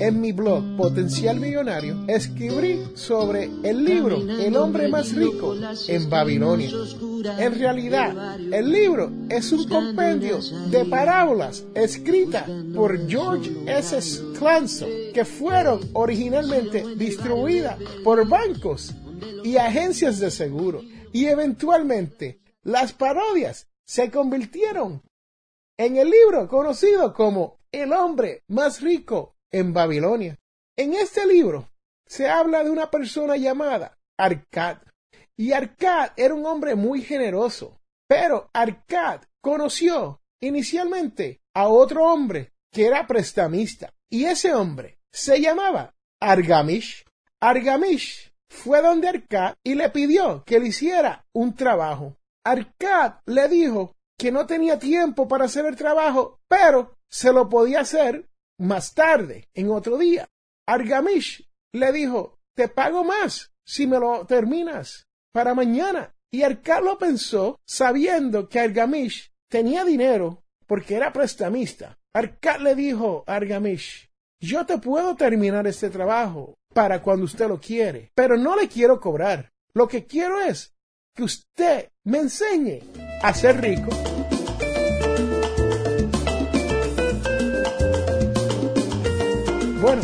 En mi blog Potencial Millonario escribí sobre el libro El hombre más rico en Babilonia. En realidad, el libro es un compendio de parábolas escritas por George S. Clanson que fueron originalmente distribuidas por bancos y agencias de seguro y eventualmente las parodias se convirtieron en el libro conocido como El hombre más rico en Babilonia. En este libro se habla de una persona llamada Arcad. Y Arcad era un hombre muy generoso. Pero Arcad conoció inicialmente a otro hombre que era prestamista. Y ese hombre se llamaba Argamish. Argamish fue donde Arcad y le pidió que le hiciera un trabajo. Arcad le dijo que no tenía tiempo para hacer el trabajo, pero se lo podía hacer más tarde, en otro día, Argamish le dijo, te pago más si me lo terminas para mañana. Y Arcad pensó, sabiendo que Argamish tenía dinero porque era prestamista. Arcad le dijo a Argamish, yo te puedo terminar este trabajo para cuando usted lo quiere, pero no le quiero cobrar. Lo que quiero es que usted me enseñe a ser rico. Bueno,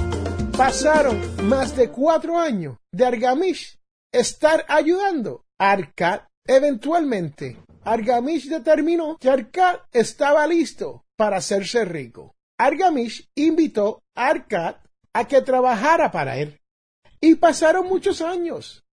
pasaron más de cuatro años de Argamish estar ayudando a Arcad. Eventualmente, Argamish determinó que Arcad estaba listo para hacerse rico. Argamish invitó a Arcad a que trabajara para él. Y pasaron muchos años.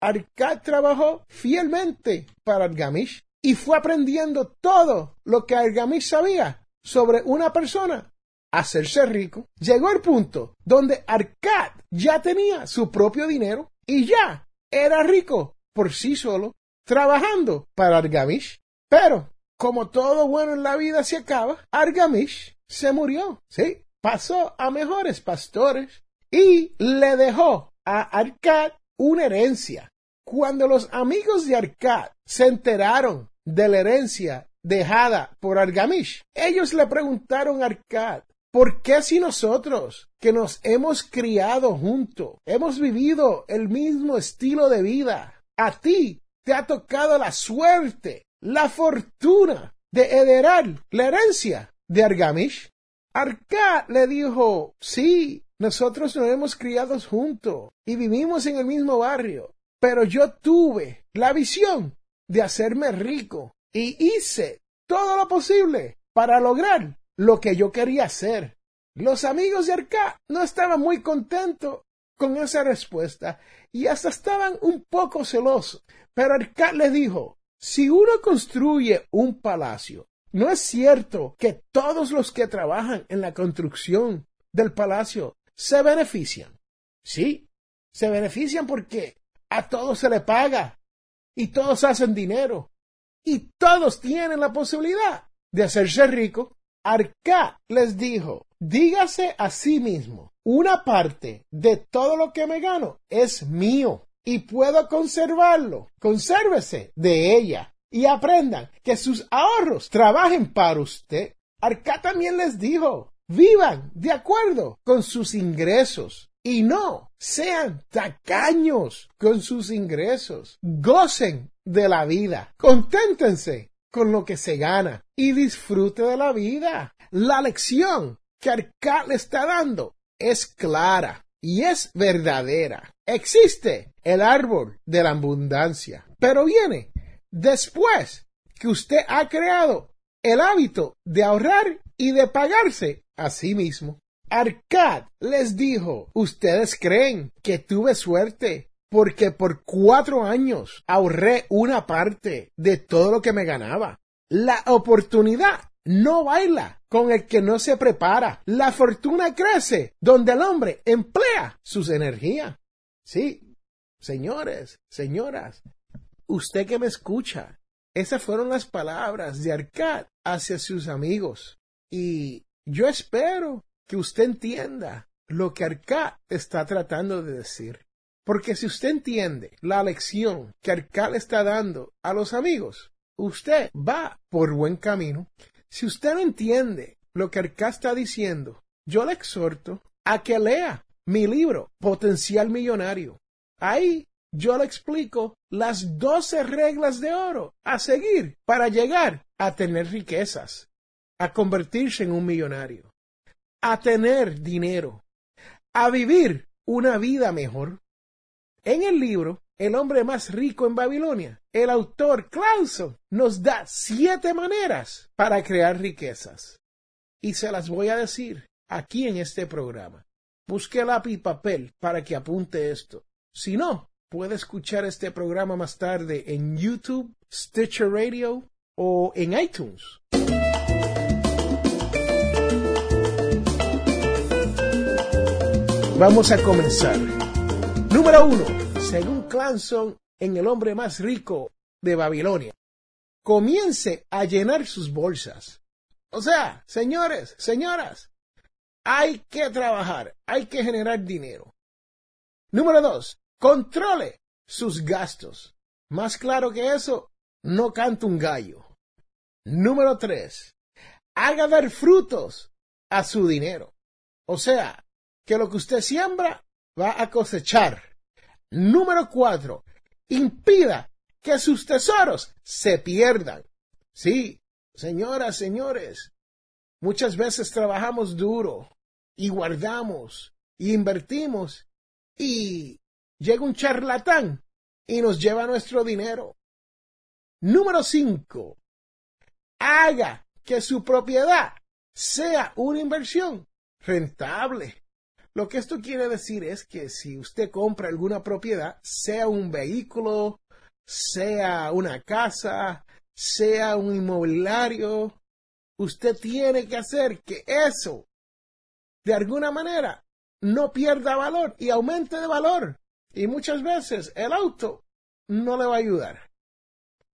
Arcad trabajó fielmente para Argamish y fue aprendiendo todo lo que Argamish sabía sobre una persona hacerse rico, llegó el punto donde Arcad ya tenía su propio dinero y ya era rico por sí solo, trabajando para Argamish. Pero, como todo bueno en la vida se acaba, Argamish se murió, sí, pasó a mejores pastores y le dejó a Arcad una herencia. Cuando los amigos de Arcad se enteraron de la herencia dejada por Argamish, ellos le preguntaron a Arcad ¿Por qué si nosotros, que nos hemos criado juntos, hemos vivido el mismo estilo de vida, a ti te ha tocado la suerte, la fortuna de heredar la herencia de Argamish? Arcá le dijo, sí, nosotros nos hemos criado juntos y vivimos en el mismo barrio, pero yo tuve la visión de hacerme rico y hice todo lo posible para lograr lo que yo quería hacer. Los amigos de Arca no estaban muy contentos con esa respuesta y hasta estaban un poco celosos. Pero Arca le dijo, si uno construye un palacio, no es cierto que todos los que trabajan en la construcción del palacio se benefician. Sí, se benefician porque a todos se le paga y todos hacen dinero y todos tienen la posibilidad de hacerse rico Arca les dijo, dígase a sí mismo, una parte de todo lo que me gano es mío y puedo conservarlo. Consérvese de ella y aprendan que sus ahorros trabajen para usted. Arca también les dijo, vivan de acuerdo con sus ingresos y no sean tacaños con sus ingresos. Gocen de la vida. Conténtense con lo que se gana y disfrute de la vida. La lección que Arcad le está dando es clara y es verdadera. Existe el árbol de la abundancia, pero viene después que usted ha creado el hábito de ahorrar y de pagarse a sí mismo. Arcad les dijo, ustedes creen que tuve suerte porque por cuatro años ahorré una parte de todo lo que me ganaba. La oportunidad no baila con el que no se prepara. La fortuna crece donde el hombre emplea sus energías. Sí, señores, señoras, usted que me escucha, esas fueron las palabras de Arcad hacia sus amigos. Y yo espero que usted entienda lo que Arcad está tratando de decir. Porque si usted entiende la lección que Arcad está dando a los amigos, usted va por buen camino. Si usted no entiende lo que Arcad está diciendo, yo le exhorto a que lea mi libro Potencial Millonario. Ahí yo le explico las doce reglas de oro a seguir para llegar a tener riquezas, a convertirse en un millonario, a tener dinero, a vivir una vida mejor. En el libro El hombre más rico en Babilonia, el autor Clauson nos da siete maneras para crear riquezas. Y se las voy a decir aquí en este programa. Busque lápiz y papel para que apunte esto. Si no, puede escuchar este programa más tarde en YouTube, Stitcher Radio o en iTunes. Vamos a comenzar. Número uno, según Clanson, en el hombre más rico de Babilonia. Comience a llenar sus bolsas. O sea, señores, señoras, hay que trabajar, hay que generar dinero. Número dos, controle sus gastos. Más claro que eso, no canta un gallo. Número tres, haga dar frutos a su dinero. O sea, que lo que usted siembra va a cosechar. Número cuatro, impida que sus tesoros se pierdan. Sí, señoras, señores, muchas veces trabajamos duro y guardamos y invertimos y llega un charlatán y nos lleva nuestro dinero. Número cinco, haga que su propiedad sea una inversión rentable. Lo que esto quiere decir es que si usted compra alguna propiedad, sea un vehículo, sea una casa, sea un inmobiliario, usted tiene que hacer que eso, de alguna manera, no pierda valor y aumente de valor. Y muchas veces el auto no le va a ayudar.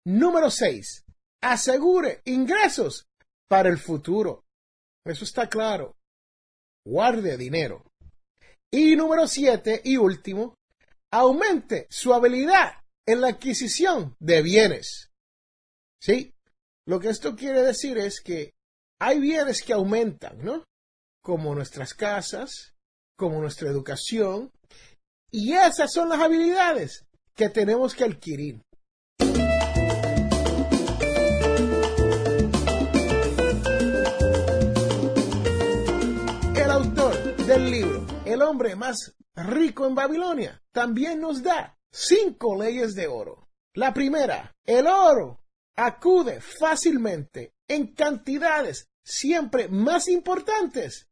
Número 6. Asegure ingresos para el futuro. Eso está claro. Guarde dinero. Y número siete y último, aumente su habilidad en la adquisición de bienes. ¿Sí? Lo que esto quiere decir es que hay bienes que aumentan, ¿no? Como nuestras casas, como nuestra educación, y esas son las habilidades que tenemos que adquirir. El hombre más rico en Babilonia, también nos da cinco leyes de oro. La primera, el oro acude fácilmente en cantidades siempre más importantes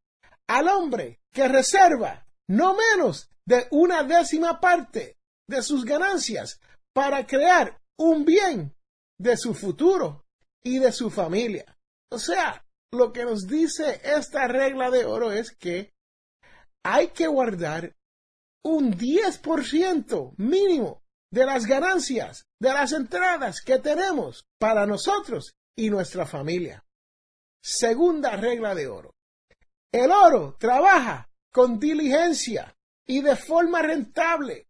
al hombre que reserva no menos de una décima parte de sus ganancias para crear un bien de su futuro y de su familia. O sea, lo que nos dice esta regla de oro es que hay que guardar un 10% mínimo de las ganancias, de las entradas que tenemos para nosotros y nuestra familia. Segunda regla de oro. El oro trabaja con diligencia y de forma rentable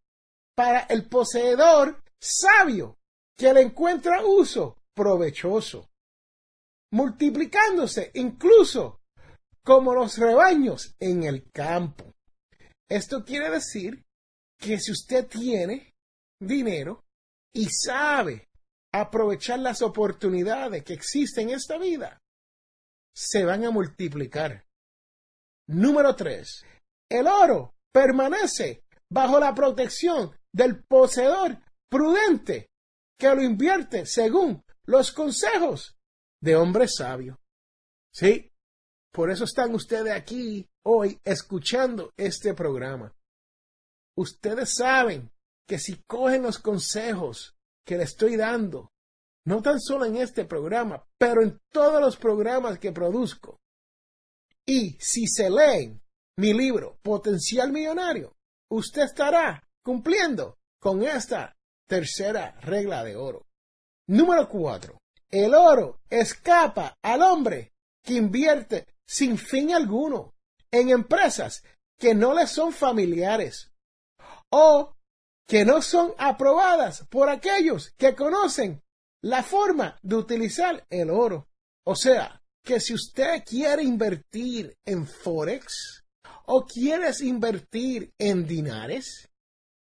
para el poseedor sabio que le encuentra uso provechoso, multiplicándose incluso como los rebaños en el campo. Esto quiere decir que si usted tiene dinero y sabe aprovechar las oportunidades que existen en esta vida, se van a multiplicar. Número 3. El oro permanece bajo la protección del poseedor prudente que lo invierte según los consejos de hombre sabio. Sí, por eso están ustedes aquí hoy escuchando este programa. Ustedes saben que si cogen los consejos que le estoy dando, no tan solo en este programa, pero en todos los programas que produzco, y si se leen mi libro Potencial Millonario, usted estará cumpliendo con esta tercera regla de oro. Número cuatro. El oro escapa al hombre que invierte sin fin alguno en empresas que no le son familiares o que no son aprobadas por aquellos que conocen la forma de utilizar el oro. O sea, que si usted quiere invertir en Forex o quieres invertir en dinares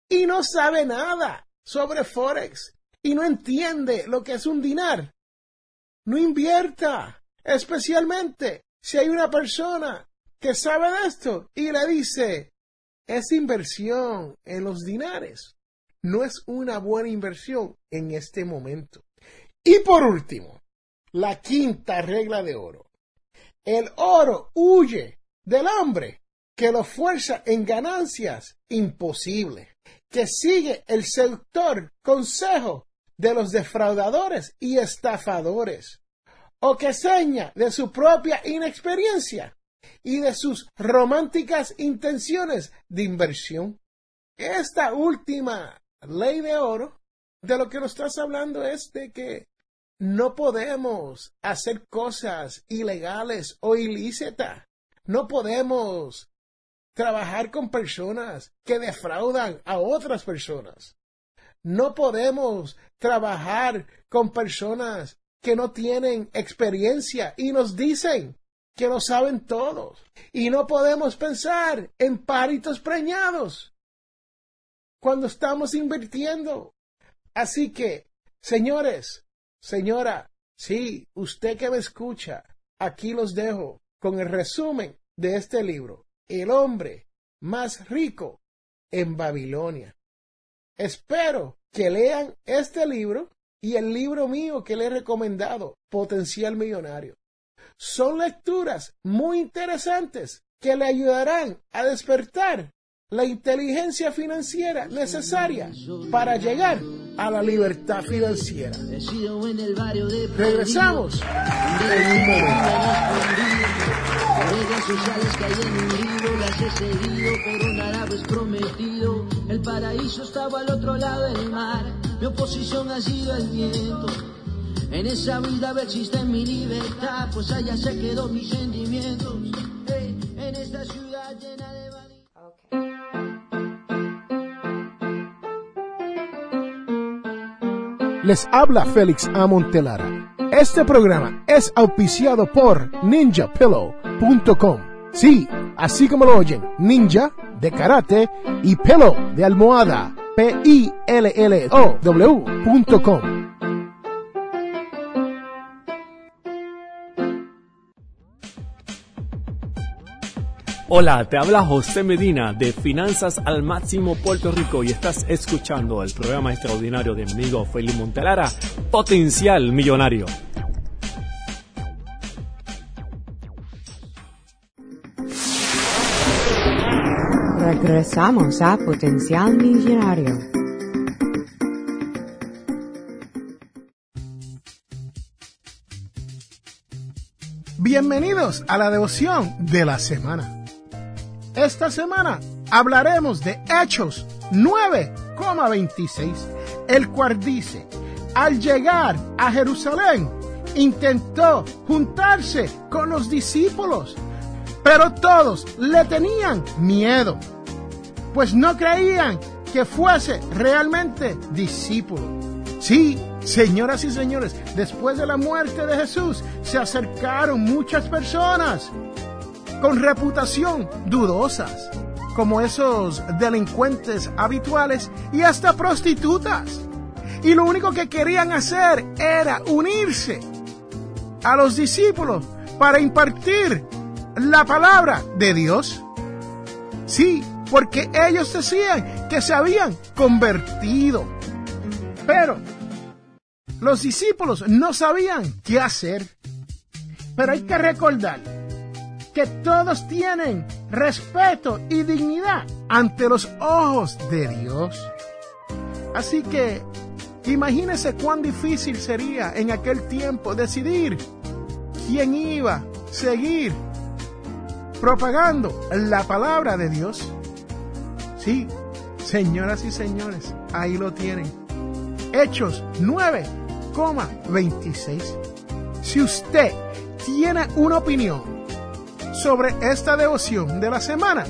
y no sabe nada sobre Forex y no entiende lo que es un dinar, no invierta, especialmente si hay una persona que sabe de esto y le dice, es inversión en los dinares. No es una buena inversión en este momento. Y por último, la quinta regla de oro. El oro huye del hombre que lo fuerza en ganancias imposibles, que sigue el sector consejo de los defraudadores y estafadores, o que seña de su propia inexperiencia y de sus románticas intenciones de inversión. Esta última ley de oro, de lo que nos estás hablando es de que no podemos hacer cosas ilegales o ilícitas. No podemos trabajar con personas que defraudan a otras personas. No podemos trabajar con personas que no tienen experiencia y nos dicen que lo saben todos. Y no podemos pensar en paritos preñados cuando estamos invirtiendo. Así que, señores, señora, sí, usted que me escucha, aquí los dejo con el resumen de este libro, El hombre más rico en Babilonia. Espero que lean este libro y el libro mío que le he recomendado, Potencial Millonario. Son lecturas muy interesantes que le ayudarán a despertar la inteligencia financiera necesaria para llegar a la libertad financiera. Regresamos en un. El paraíso estaba al otro lado del mar, mi oposición ha sido el viento. En esa vida existe mi libertad, pues allá se quedó mis sentimientos. En esta ciudad llena de. Les habla Félix Amontelara. Este programa es auspiciado por ninjapillow.com. Sí, así como lo oyen, ninja de karate y pillow de almohada. P-I-L-L-O-W.com. Hola, te habla José Medina de Finanzas al Máximo Puerto Rico y estás escuchando el programa extraordinario de mi amigo Félix Montelara, Potencial Millonario. Regresamos a Potencial Millonario. Bienvenidos a la devoción de la semana. Esta semana hablaremos de Hechos 9,26, el cual dice, al llegar a Jerusalén, intentó juntarse con los discípulos, pero todos le tenían miedo, pues no creían que fuese realmente discípulo. Sí, señoras y señores, después de la muerte de Jesús se acercaron muchas personas con reputación dudosas, como esos delincuentes habituales y hasta prostitutas. Y lo único que querían hacer era unirse a los discípulos para impartir la palabra de Dios. Sí, porque ellos decían que se habían convertido. Pero los discípulos no sabían qué hacer. Pero hay que recordar que todos tienen respeto y dignidad ante los ojos de Dios. Así que imagínese cuán difícil sería en aquel tiempo decidir quién iba a seguir propagando la palabra de Dios. Sí, señoras y señores, ahí lo tienen. Hechos 9,26. Si usted tiene una opinión sobre esta devoción de la semana,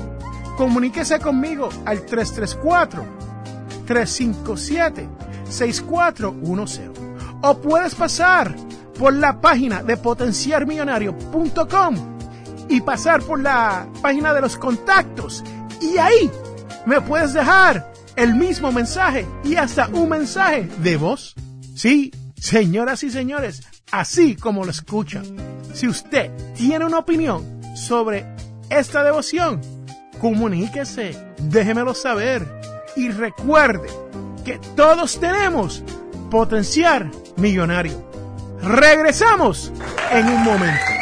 comuníquese conmigo al 334-357-6410. O puedes pasar por la página de potenciarmillonario.com y pasar por la página de los contactos. Y ahí me puedes dejar el mismo mensaje y hasta un mensaje de voz. Sí, señoras y señores, así como lo escuchan. Si usted tiene una opinión sobre esta devoción, comuníquese, déjemelo saber y recuerde que todos tenemos potencial millonario. Regresamos en un momento.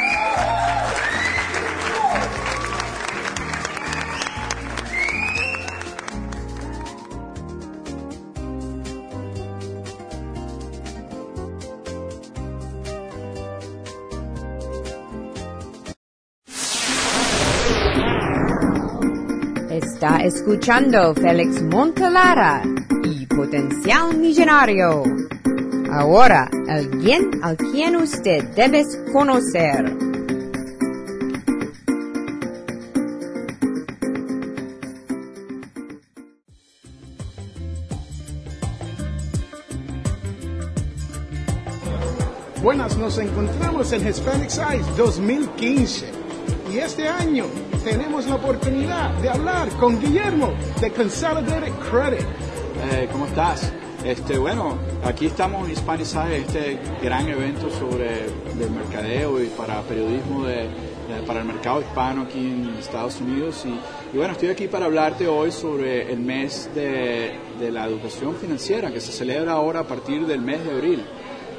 Escuchando Félix Montelara y Potencial Millonario. Ahora, alguien al quien usted debe conocer. Buenas, nos encontramos en Hispanic Size 2015 y este año tenemos la oportunidad de hablar con Guillermo de Consolidated Credit. Eh, ¿Cómo estás? Este, bueno, aquí estamos Size, este gran evento sobre el mercadeo y para periodismo de, de- para el mercado hispano aquí en Estados Unidos. Y, y bueno, estoy aquí para hablarte hoy sobre el mes de, de la educación financiera que se celebra ahora a partir del mes de abril.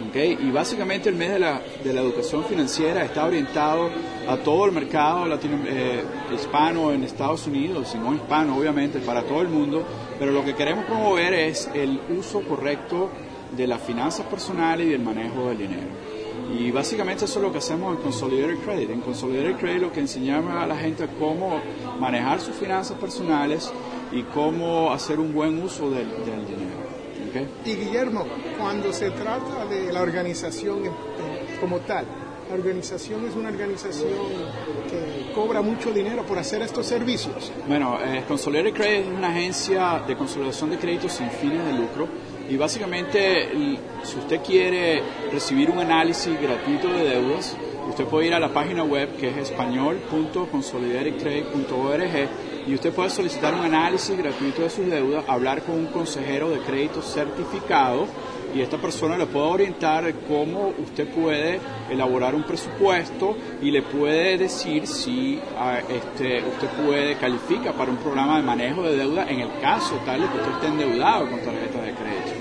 ¿Ok? Y básicamente el mes de la, de la educación financiera está orientado a todo el mercado latino, eh, hispano en Estados Unidos, y no hispano obviamente, para todo el mundo, pero lo que queremos promover es el uso correcto de las finanzas personales y del manejo del dinero. Y básicamente eso es lo que hacemos en Consolidated Credit. En Consolidated Credit lo que enseñamos a la gente cómo manejar sus finanzas personales y cómo hacer un buen uso del, del dinero. ¿Ok? Y Guillermo, cuando se trata de la organización eh, como tal, la organización es una organización que cobra mucho dinero por hacer estos servicios. Bueno, eh, Consolidated Credit es una agencia de consolidación de créditos sin fines de lucro y básicamente si usted quiere recibir un análisis gratuito de deudas, usted puede ir a la página web que es español.consolidatedcredit.org y usted puede solicitar un análisis gratuito de sus deudas, hablar con un consejero de crédito certificado y esta persona le puede orientar cómo usted puede elaborar un presupuesto y le puede decir si este, usted puede califica para un programa de manejo de deuda en el caso tal de que usted esté endeudado con tarjetas de crédito.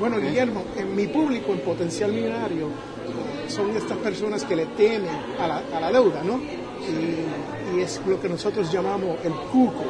Bueno, Guillermo, en mi público en potencial millonario son estas personas que le temen a la, a la deuda, ¿no? Y, y es lo que nosotros llamamos el cuco,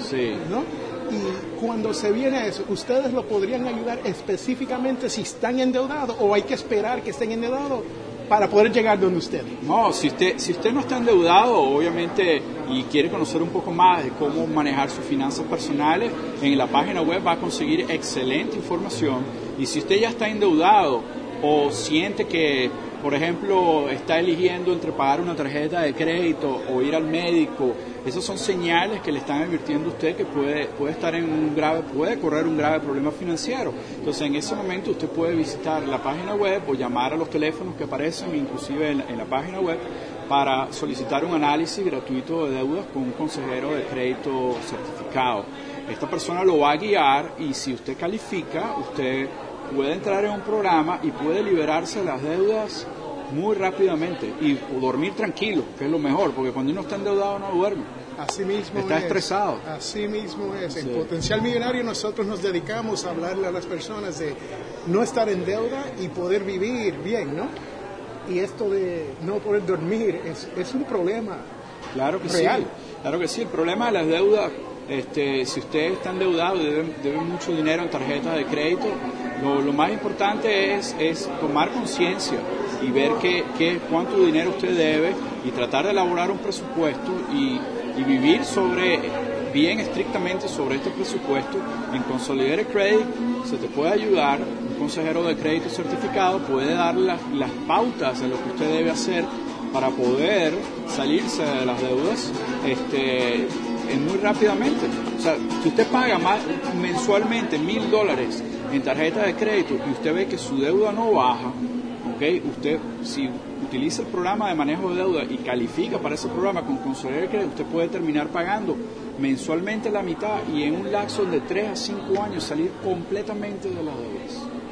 Sí. ¿no? Y cuando se viene a eso, ¿ustedes lo podrían ayudar específicamente si están endeudados o hay que esperar que estén endeudados para poder llegar donde ustedes? No, si usted, si usted no está endeudado, obviamente, y quiere conocer un poco más de cómo manejar sus finanzas personales, en la página web va a conseguir excelente información. Y si usted ya está endeudado o siente que, por ejemplo, está eligiendo entre pagar una tarjeta de crédito o ir al médico, esas son señales que le están advirtiendo a usted que puede, puede estar en un grave, puede correr un grave problema financiero. Entonces, en ese momento usted puede visitar la página web o llamar a los teléfonos que aparecen inclusive en, en la página web para solicitar un análisis gratuito de deudas con un consejero de crédito certificado. Esta persona lo va a guiar y si usted califica, usted puede entrar en un programa y puede liberarse de las deudas muy rápidamente y dormir tranquilo, que es lo mejor, porque cuando uno está endeudado no duerme. Así mismo Está es. estresado. Así mismo es. En Sí. Potencial Millonario nosotros nos dedicamos a hablarle a las personas de no estar en deuda y poder vivir bien, ¿no? Y esto de no poder dormir es, es un problema. Claro que Real. sí, claro que sí. El problema de las deudas, este, si usted está endeudado y debe, debe mucho dinero en tarjetas de crédito, lo, más importante es, es tomar conciencia y ver qué, qué, cuánto dinero usted debe y tratar de elaborar un presupuesto y, vivir sobre bien estrictamente sobre este presupuesto. En Consolidated Credit se te puede ayudar, un consejero de crédito certificado puede dar las, las pautas de lo que usted debe hacer para poder salirse de las deudas este, muy rápidamente. O sea, si usted paga más mensualmente mil dólares en tarjeta de crédito y usted ve que su deuda no baja, ¿ok? Usted, si utiliza el programa de manejo de deuda y califica para ese programa con Consolidated Credit, usted puede terminar pagando mensualmente la mitad y en un lapso de 3 a 5 años salir completamente de las deudas.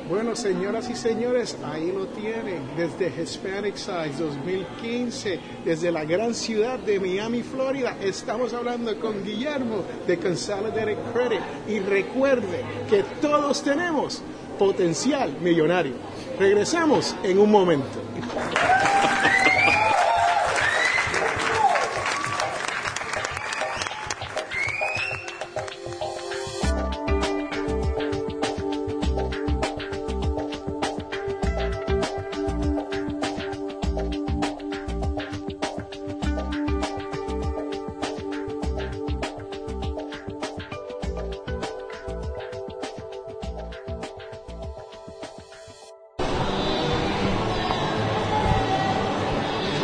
Bueno, señoras y señores, ahí lo tienen, desde Hispanic Size 2015, desde la gran ciudad de Miami, Florida. Estamos hablando con Guillermo de Consolidated Credit. Y recuerde que todos tenemos potencial millonario. Regresamos en un momento.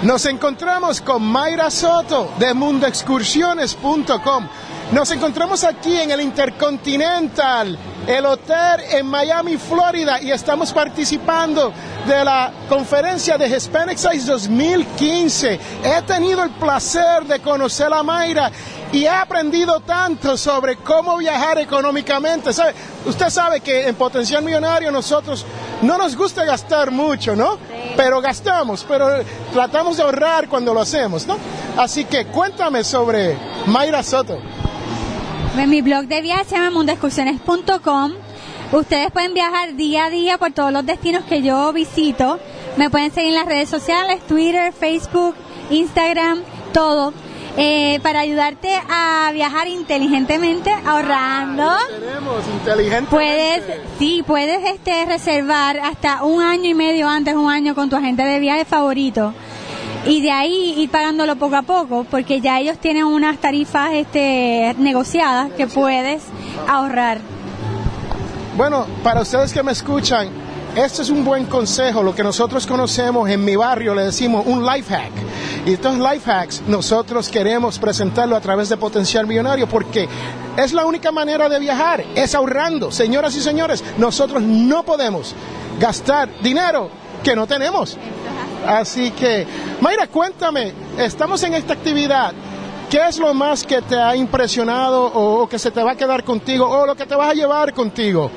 Nos encontramos con Mayra Soto de mundoexcursiones.com. Nos encontramos aquí en el Intercontinental, el hotel en Miami, Florida, y estamos participando de la conferencia de Hispanic Size 2015. He tenido el placer de conocer a Mayra y he aprendido tanto sobre cómo viajar económicamente. ¿Sabe? Usted sabe que en Potencial Millonario nosotros no nos gusta gastar mucho, ¿no? Pero gastamos, pero tratamos de ahorrar cuando lo hacemos, ¿no? Así que cuéntame sobre Mayra Soto. En mi blog de viajes se llama mundoexcursiones.com. Ustedes pueden viajar día a día por todos los destinos que yo visito. Me pueden seguir en las redes sociales, Twitter, Facebook, Instagram, todo. Eh, para ayudarte a viajar inteligentemente, ahorrando. Tenemos inteligente. Puedes, sí, puedes este, reservar hasta un año y medio antes, un año con tu agente de viaje favorito. Y de ahí ir pagándolo poco a poco, porque ya ellos tienen unas tarifas este, negociadas que puedes ahorrar. Bueno, para ustedes que me escuchan, este es un buen consejo, lo que nosotros conocemos en mi barrio, le decimos un life hack. Y estos life hacks nosotros queremos presentarlo a través de Potencial Millonario porque es la única manera de viajar, es ahorrando. Señoras y señores, nosotros no podemos gastar dinero que no tenemos. Así que, Mayra, cuéntame, estamos en esta actividad. ¿Qué es lo más que te ha impresionado o, que se te va a quedar contigo o lo que te vas a llevar contigo?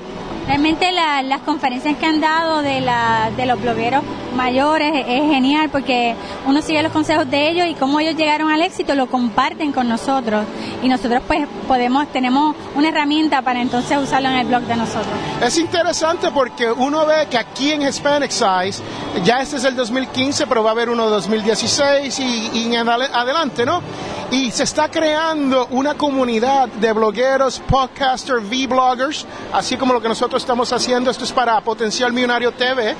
Realmente la- las conferencias que han dado de, la, de los blogueros mayores es, genial porque uno sigue los consejos de ellos y cómo ellos llegaron al éxito lo comparten con nosotros y nosotros pues podemos tenemos una herramienta para entonces usarlo en el blog de nosotros. Es interesante porque uno ve que aquí en Hispanic Size, ya este es el 2015, pero va a haber uno de 2016 y, y en adelante, ¿no? Y se está creando una comunidad de blogueros, podcasters, V-bloggers, así como lo que nosotros estamos haciendo. Esto es para Potencial Millonario TV.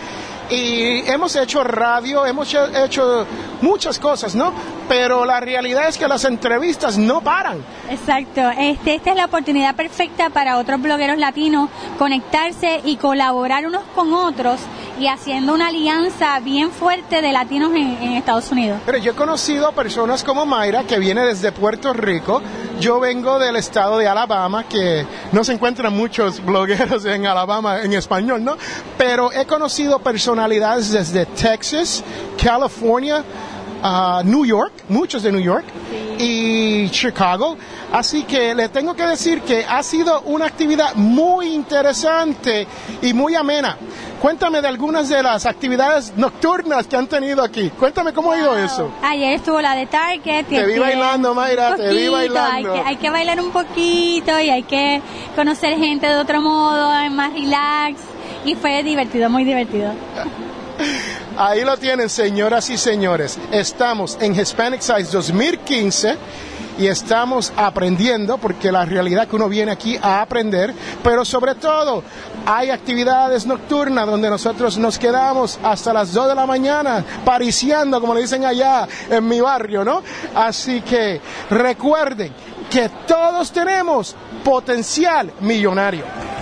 Y hemos hecho radio, hemos he- hecho muchas cosas, ¿no? Pero la realidad es que las entrevistas no paran. Exacto, este, esta es la oportunidad perfecta para otros blogueros latinos conectarse y colaborar unos con otros y haciendo una alianza bien fuerte de latinos en, en Estados Unidos. Pero yo he conocido personas como Mayra, que viene desde Puerto Rico. Yo vengo del estado de Alabama, que no se encuentran muchos blogueros en Alabama en español, ¿no? Pero he conocido personalidades desde Texas, California, ah, New York, muchos de New York, y Chicago. Así que le tengo que decir que ha sido una actividad muy interesante y muy amena. Cuéntame de algunas de las actividades nocturnas que han tenido aquí. Cuéntame cómo ha ido eso. Ayer estuvo la de Target. Te vi bailando, Mayra, te vi bailando. Hay que, hay que bailar un poquito y hay que conocer gente de otro modo, más relax. Y fue divertido, muy divertido. Ahí lo tienen, señoras y señores. Estamos en Hispanic Size 2015 y estamos aprendiendo, porque la realidad que uno viene aquí a aprender, pero sobre todo hay actividades nocturnas donde nosotros nos quedamos hasta las 2 de la mañana pariciando, como le dicen allá en mi barrio, ¿no? Así que recuerden que todos tenemos potencial millonario.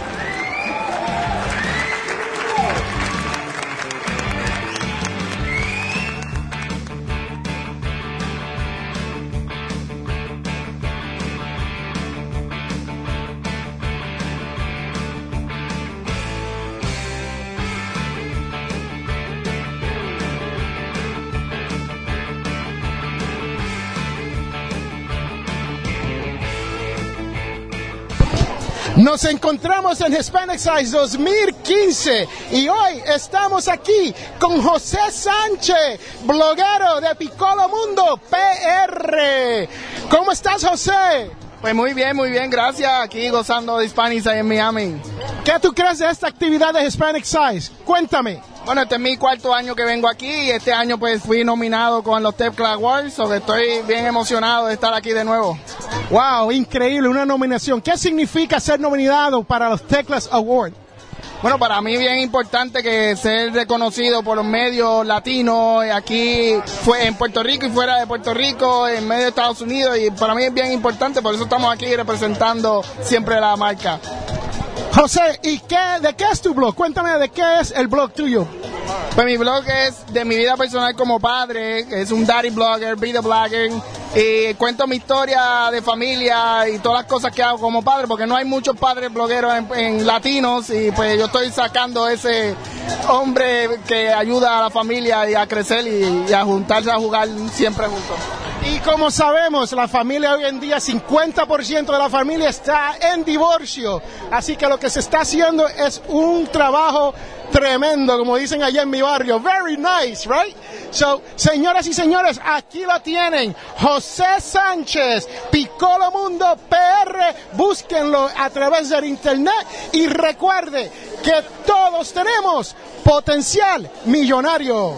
Nos encontramos en Hispanic Size 2015 y hoy estamos aquí con José Sánchez, bloguero de Piccolo Mundo PR. ¿Cómo estás, José? Pues muy bien, muy bien, gracias. Aquí gozando de Hispanic Size en Miami. ¿Qué tú crees de esta actividad de Hispanic Size? Cuéntame. Bueno, este es mi cuarto año que vengo aquí y este año pues fui nominado con los Tecla Awards, so que estoy bien emocionado de estar aquí de nuevo. Wow, increíble, una nominación. ¿Qué significa ser nominado para los Teclas Awards? Bueno, para mí bien importante que ser reconocido por los medios latinos aquí fue en Puerto Rico y fuera de Puerto Rico, en medio de Estados Unidos y para mí es bien importante, por eso estamos aquí representando siempre la marca. José, ¿y qué, de qué es tu blog? Cuéntame de qué es el blog tuyo. Pues mi blog es de mi vida personal como padre, es un daddy blogger, video blogger, y cuento mi historia de familia y todas las cosas que hago como padre, porque no hay muchos padres blogueros en, latinos y pues yo estoy sacando ese hombre que ayuda a la familia y a crecer y, y a juntarse a jugar siempre juntos. Y como sabemos, la familia hoy en día, 50% de la familia está en divorcio. Así que lo que se está haciendo es un trabajo tremendo, como dicen allá en mi barrio. Very nice, right? So, señoras y señores, aquí lo tienen. José Sánchez, Piccolo Mundo PR. Búsquenlo a través del internet y recuerde que todos tenemos potencial millonario.